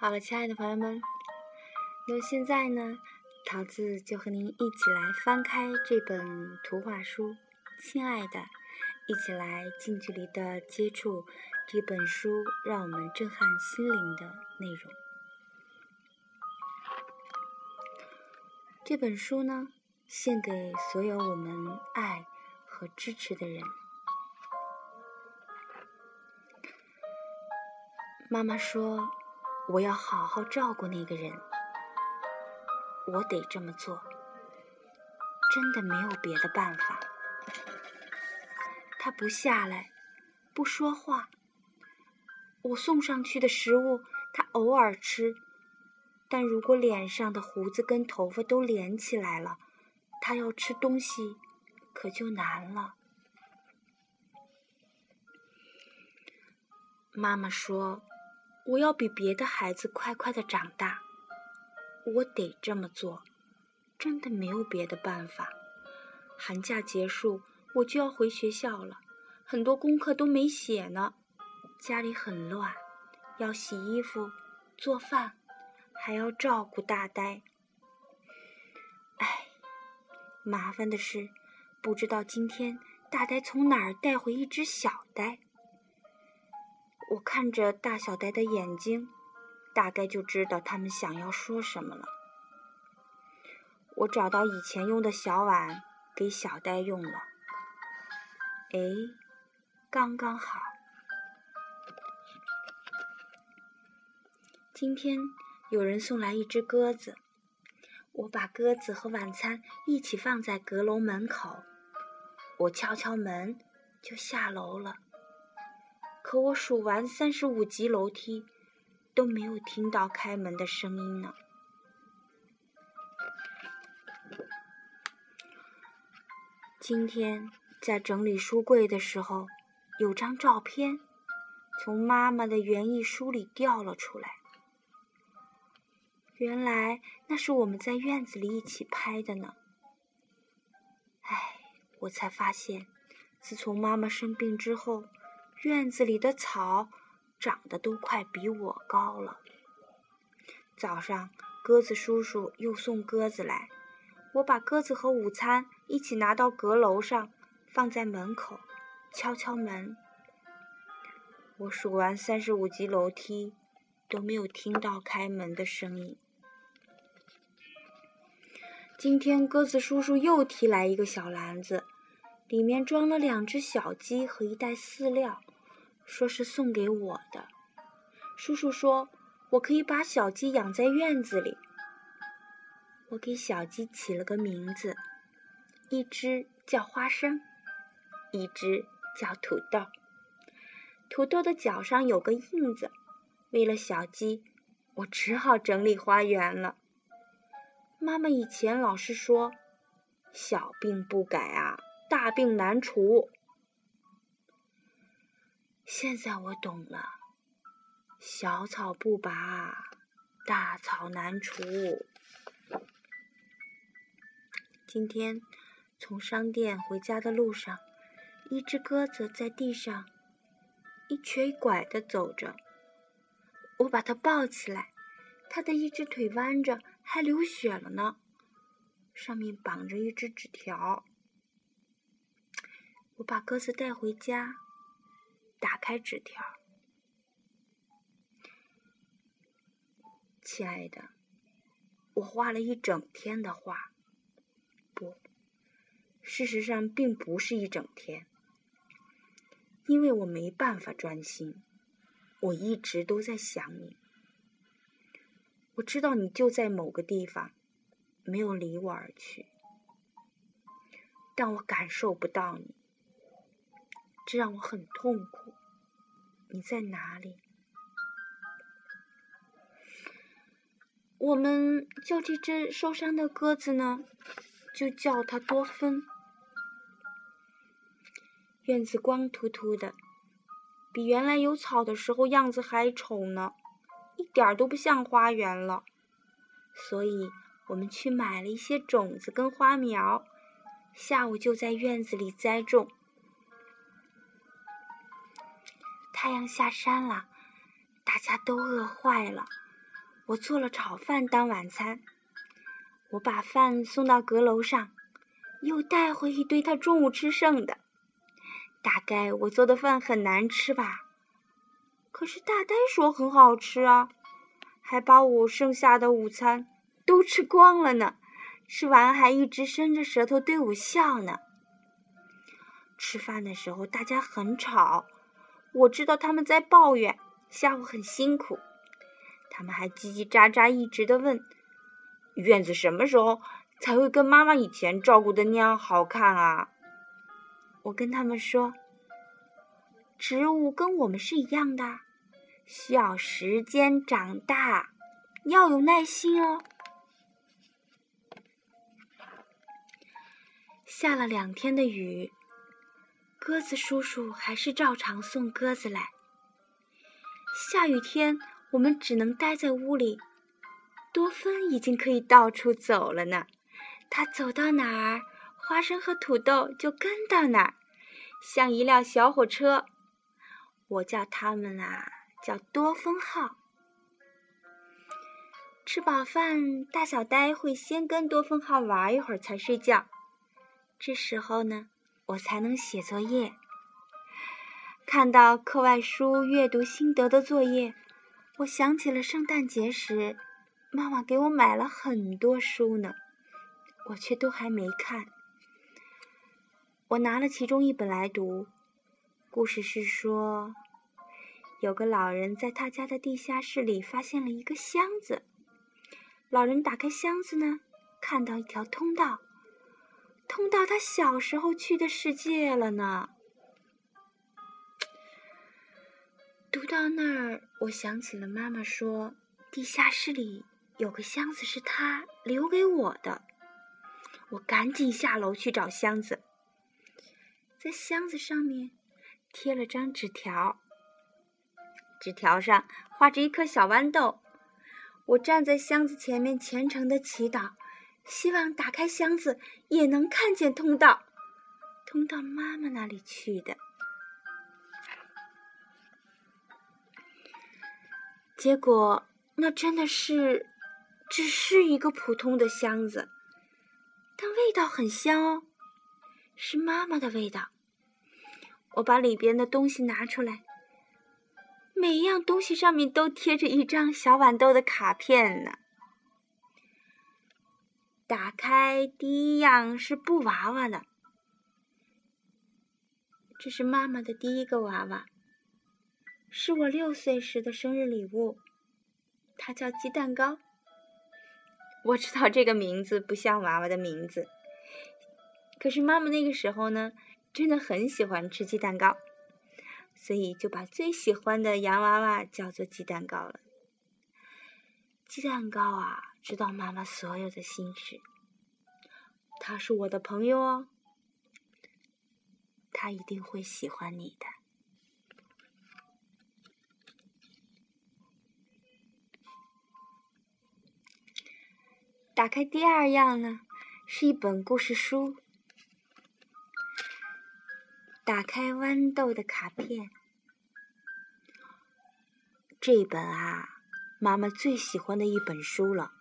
好了，亲爱的朋友们，那么现在呢，桃子就和您一起来翻开这本图画书。亲爱的，一起来近距离的接触这本书，让我们震撼心灵的内容。这本书呢，献给所有我们爱和支持的人。妈妈说：“我要好好照顾那个人，我得这么做，真的没有别的办法。”他不下来，不说话。我送上去的食物，他偶尔吃。但如果脸上的胡子跟头发都连起来了，他要吃东西可就难了。妈妈说：“我要比别的孩子快快的长大，我得这么做，真的没有别的办法。”寒假结束，我就要回学校了，很多功课都没写呢，家里很乱，要洗衣服、做饭。还要照顾大呆，哎，麻烦的是，不知道今天大呆从哪儿带回一只小呆。我看着大小呆的眼睛，大概就知道他们想要说什么了。我找到以前用的小碗，给小呆用了。哎，刚刚好。今天。有人送来一只鸽子，我把鸽子和晚餐一起放在阁楼门口。我敲敲门，就下楼了。可我数完三十五级楼梯，都没有听到开门的声音呢。今天在整理书柜的时候，有张照片从妈妈的园艺书里掉了出来。原来那是我们在院子里一起拍的呢。唉，我才发现，自从妈妈生病之后，院子里的草长得都快比我高了。早上，鸽子叔叔又送鸽子来，我把鸽子和午餐一起拿到阁楼上，放在门口，敲敲门。我数完三十五级楼梯，都没有听到开门的声音。今天鸽子叔叔又提来一个小篮子，里面装了两只小鸡和一袋饲料，说是送给我的。叔叔说，我可以把小鸡养在院子里。我给小鸡起了个名字，一只叫花生，一只叫土豆。土豆的脚上有个印子，为了小鸡，我只好整理花园了。妈妈以前老是说：“小病不改啊，大病难除。”现在我懂了，小草不拔，大草难除。今天从商店回家的路上，一只鸽子在地上一瘸一拐的走着，我把它抱起来，它的一只腿弯着。还流血了呢，上面绑着一只纸条。我把鸽子带回家，打开纸条。亲爱的，我画了一整天的画，不，事实上并不是一整天，因为我没办法专心，我一直都在想你。我知道你就在某个地方，没有离我而去，但我感受不到你，这让我很痛苦。你在哪里？我们叫这只受伤的鸽子呢，就叫它多芬。院子光秃秃的，比原来有草的时候样子还丑呢。一点都不像花园了，所以我们去买了一些种子跟花苗，下午就在院子里栽种。太阳下山了，大家都饿坏了，我做了炒饭当晚餐。我把饭送到阁楼上，又带回一堆他中午吃剩的。大概我做的饭很难吃吧，可是大呆说很好吃啊，还把我剩下的午餐都吃光了呢。吃完还一直伸着舌头对我笑呢。吃饭的时候大家很吵，我知道他们在抱怨下午很辛苦，他们还叽叽喳喳一直的问。院子什么时候才会跟妈妈以前照顾的那样好看啊？我跟他们说，植物跟我们是一样的，需要时间长大，要有耐心哦。下了两天的雨，鸽子叔叔还是照常送鸽子来。下雨天，我们只能待在屋里。多芬已经可以到处走了呢，他走到哪儿，花生和土豆就跟到哪儿，像一辆小火车。我叫他们啊，叫多芬号。吃饱饭，大小呆会先跟多芬号玩一会儿才睡觉，这时候呢，我才能写作业。看到课外书阅读心得的作业，我想起了圣诞节时。妈妈给我买了很多书呢，我却都还没看。我拿了其中一本来读，故事是说，有个老人在他家的地下室里发现了一个箱子。老人打开箱子呢，看到一条通道，通到他小时候去的世界了呢。读到那儿，我想起了妈妈说，地下室里。有个箱子是他留给我的，我赶紧下楼去找箱子。在箱子上面贴了张纸条，纸条上画着一颗小豌豆。我站在箱子前面虔诚的祈祷，希望打开箱子也能看见通道，通到妈妈那里去的。结果那真的是。只是一个普通的箱子，但味道很香哦，是妈妈的味道。我把里边的东西拿出来，每一样东西上面都贴着一张小豌豆的卡片呢。打开第一样是布娃娃的，这是妈妈的第一个娃娃，是我六岁时的生日礼物，它叫鸡蛋糕。我知道这个名字不像娃娃的名字，可是妈妈那个时候呢，真的很喜欢吃鸡蛋糕，所以就把最喜欢的洋娃娃叫做鸡蛋糕了。鸡蛋糕啊，知道妈妈所有的心事，他是我的朋友哦，他一定会喜欢你的。打开第二样呢，是一本故事书。打开豌豆的卡片，这本啊，妈妈最喜欢的一本书了。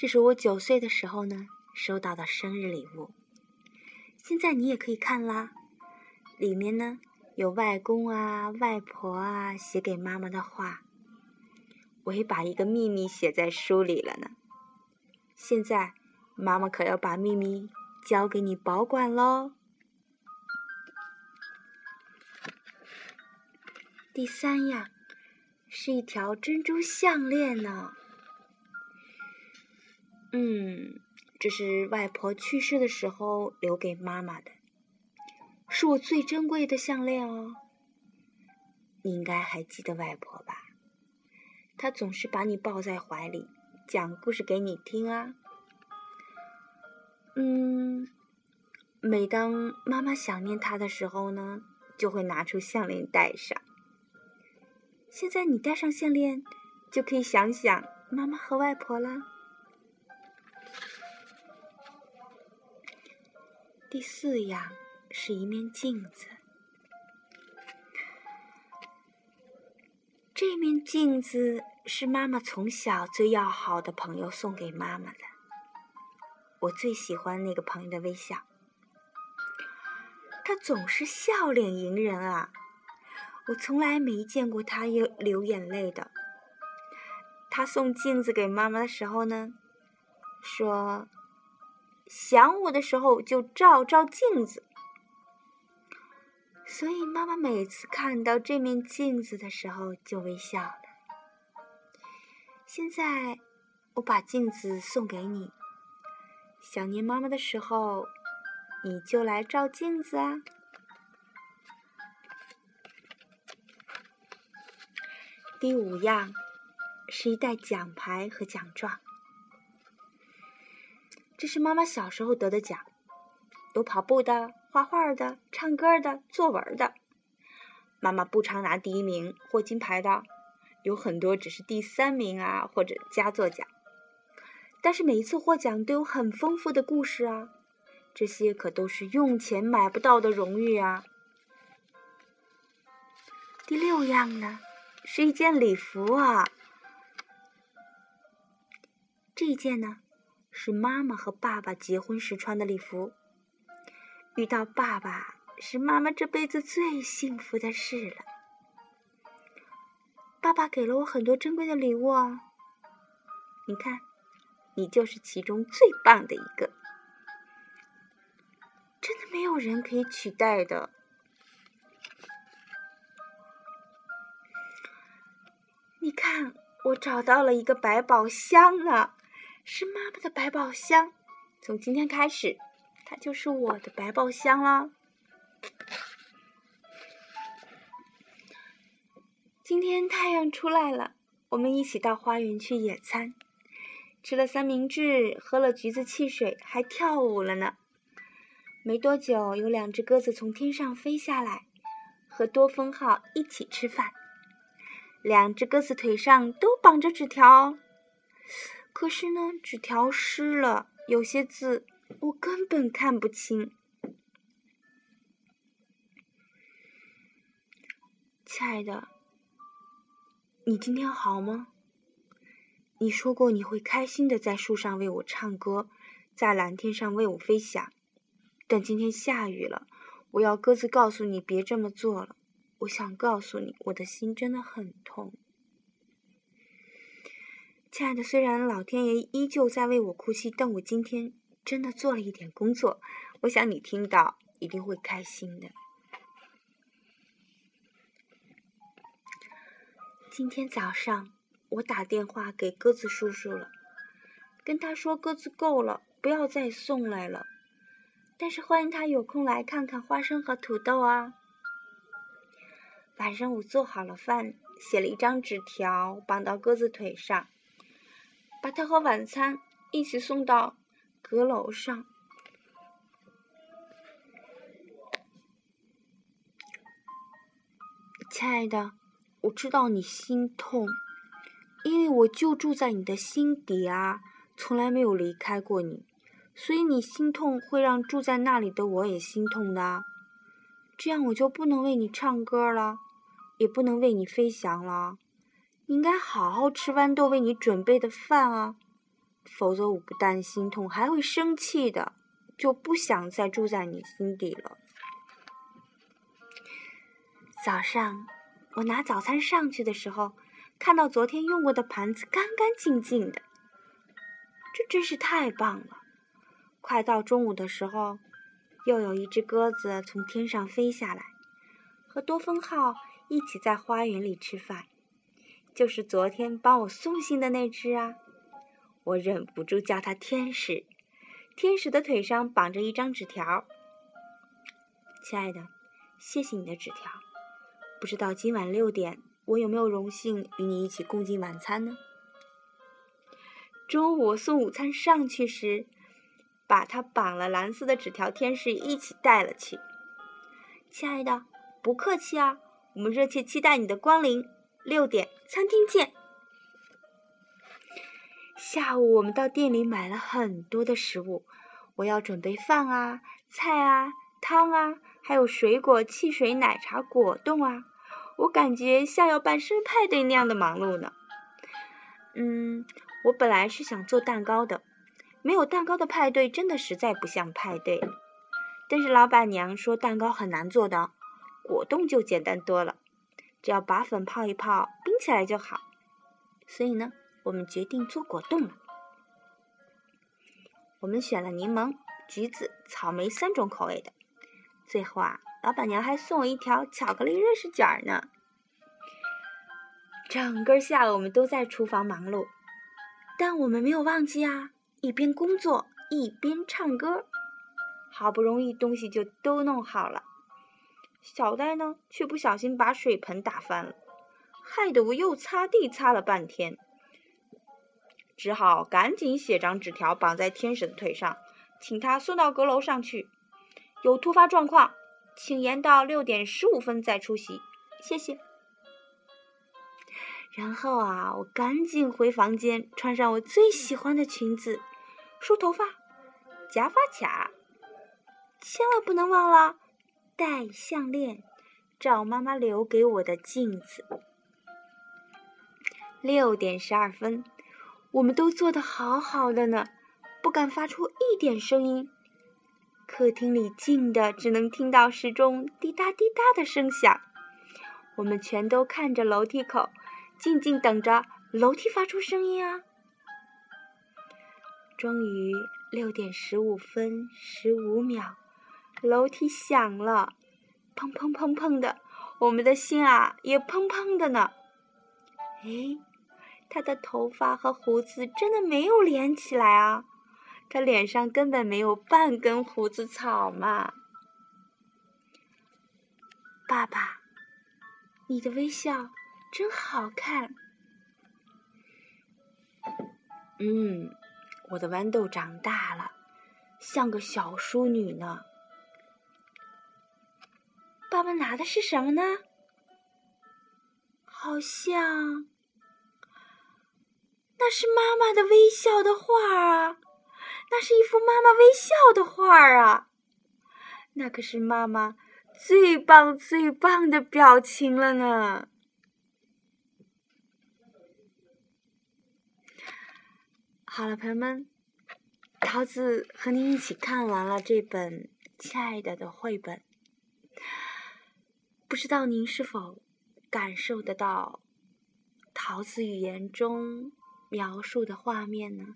这是我九岁的时候呢收到的生日礼物。现在你也可以看啦，里面呢有外公啊、外婆啊写给妈妈的话。我也把一个秘密写在书里了呢。现在，妈妈可要把秘密交给你保管喽。第三样是一条珍珠项链呢。嗯，这是外婆去世的时候留给妈妈的，是我最珍贵的项链哦。你应该还记得外婆吧？她总是把你抱在怀里。讲故事给你听啊，嗯，每当妈妈想念她的时候呢，就会拿出项链戴上。现在你戴上项链，就可以想想妈妈和外婆了。第四样是一面镜子，这面镜子是妈妈从小最要好的朋友送给妈妈的。我最喜欢那个朋友的微笑，他总是笑脸迎人啊！我从来没见过他有流眼泪的。他送镜子给妈妈的时候呢，说：“想我的时候就照照镜子。”所以妈妈每次看到这面镜子的时候就微笑了。现在我把镜子送给你，想念妈妈的时候，你就来照镜子啊。第五样是一袋奖牌和奖状，这是妈妈小时候得的奖，有跑步的。画画的、唱歌的、作文的，妈妈不常拿第一名或金牌的，有很多只是第三名啊，或者佳作奖。但是每一次获奖都有很丰富的故事啊，这些可都是用钱买不到的荣誉啊。第六样呢，是一件礼服啊，这一件呢，是妈妈和爸爸结婚时穿的礼服。遇到爸爸是妈妈这辈子最幸福的事了。爸爸给了我很多珍贵的礼物啊，你看，你就是其中最棒的一个，真的没有人可以取代的。你看，我找到了一个百宝箱了，是妈妈的百宝箱，从今天开始。它就是我的百宝箱了。今天太阳出来了，我们一起到花园去野餐，吃了三明治，喝了橘子汽水，还跳舞了呢。没多久，有两只鸽子从天上飞下来，和多峰号一起吃饭。两只鸽子腿上都绑着纸条，可是呢，纸条湿了，有些字。我根本看不清，亲爱的，你今天好吗？你说过你会开心的在树上为我唱歌，在蓝天上为我飞翔，但今天下雨了，我要鸽子告诉你别这么做了。我想告诉你，我的心真的很痛，亲爱的。虽然老天爷依旧在为我哭泣，但我今天。真的做了一点工作，我想你听到一定会开心的。今天早上我打电话给鸽子叔叔了，跟他说鸽子够了，不要再送来了，但是欢迎他有空来看看花生和土豆啊。晚上我做好了饭，写了一张纸条绑到鸽子腿上，把它和晚餐一起送到。阁楼上，亲爱的，我知道你心痛，因为我就住在你的心底啊，从来没有离开过你，所以你心痛会让住在那里的我也心痛的，这样我就不能为你唱歌了，也不能为你飞翔了，应该好好吃豌豆为你准备的饭啊。否则我不但心痛，还会生气的，就不想再住在你心底了。早上我拿早餐上去的时候，看到昨天用过的盘子干干净净的，这真是太棒了。快到中午的时候，又有一只鸽子从天上飞下来，和多芬号一起在花园里吃饭，就是昨天帮我送信的那只啊。我忍不住叫他天使。天使的腿上绑着一张纸条：“亲爱的，谢谢你的纸条。不知道今晚六点，我有没有荣幸与你一起共进晚餐呢？”中午送午餐上去时，把他绑了蓝色的纸条，天使一起带了去。亲爱的，不客气啊，我们热切期待你的光临。六点，餐厅见。下午我们到店里买了很多的食物，我要准备饭啊、菜啊、汤啊，还有水果、汽水、奶茶、果冻啊。我感觉像要办生日派对那样的忙碌呢。嗯，我本来是想做蛋糕的，没有蛋糕的派对真的实在不像派对。但是老板娘说蛋糕很难做的，果冻就简单多了，只要把粉泡一泡，冰起来就好。所以呢，我们决定做果冻了。我们选了柠檬、橘子、草莓三种口味的。最后啊，老板娘还送我一条巧克力瑞士卷呢。整个下午我们都在厨房忙碌，但我们没有忘记啊，一边工作一边唱歌。好不容易东西就都弄好了，小呆呢却不小心把水盆打翻了，害得我又擦地擦了半天，只好赶紧写张纸条绑在天使的腿上，请他送到阁楼上去。有突发状况，请延到六点十五分再出席，谢谢。然后啊，我赶紧回房间，穿上我最喜欢的裙子，梳头发，夹发卡。千万不能忘了戴项链，照妈妈留给我的镜子。六点十二分，我们都做得好好的呢，不敢发出一点声音。客厅里静的，只能听到时钟滴答滴答的声响。我们全都看着楼梯口，静静等着楼梯发出声音啊。终于，六点十五分十五秒。楼梯响了，砰砰砰砰的，我们的心啊也砰砰的呢。哎，他的头发和胡子真的没有连起来啊，他脸上根本没有半根胡子草嘛。爸爸，你的微笑真好看。嗯，我的豌豆长大了，像个小淑女呢。他们拿的是什么呢？好像那是妈妈的微笑的画啊！那是一幅妈妈微笑的画啊！那可是妈妈最棒最棒的表情了呢！好了，朋友们，桃子和您一起看完了这本《亲爱的》的绘本。不知道您是否感受得到桃子语言中描述的画面呢？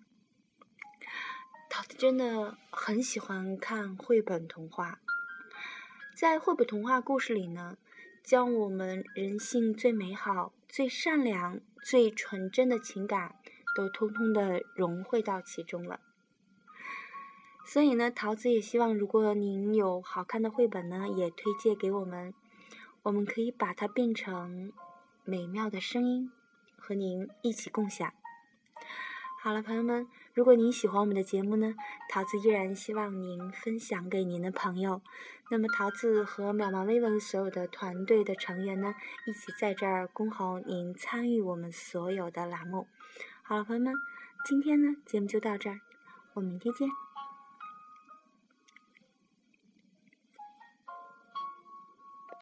桃子真的很喜欢看绘本童话，在绘本童话故事里呢，将我们人性最美好、最善良、最纯真的情感都通通的融汇到其中了。所以呢，桃子也希望，如果您有好看的绘本呢，也推荐给我们。我们可以把它变成美妙的声音，和您一起共享。好了，朋友们，如果您喜欢我们的节目呢，桃子依然希望您分享给您的朋友。那么，桃子和渺茫微文所有的团队的成员呢，一起在这儿恭候您参与我们所有的栏目。好了，朋友们，今天呢节目就到这儿，我们明天见。